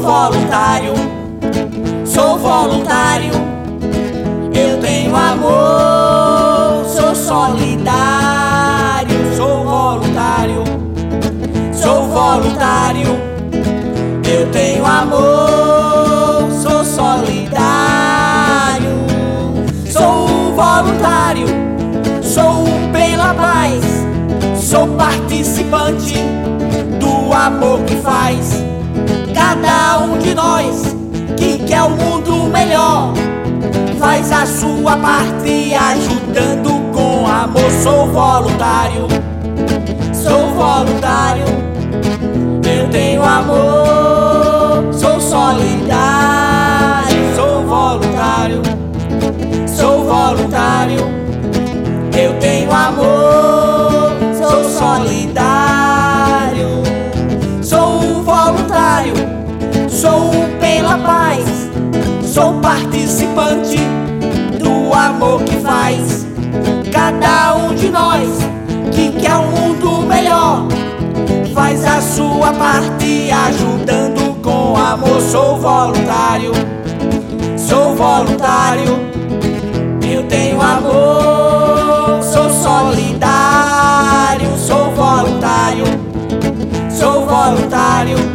voluntário, sou voluntário. Eu tenho amor, sou solidário, sou voluntário, sou voluntário. Eu tenho amor, sou solidário, sou voluntário, sou pela paz, sou participante do amor que faz cada um de nós que quer o um mundo melhor faz a sua parte ajudando com amor. Sou voluntário, sou voluntário. Voluntário, sou pela paz, sou participante amor que faz cada um de nós que quer um mundo melhor. Faz a sua parte ajudando com amor. Sou voluntário, sou voluntário. Eu tenho amor, voluntário.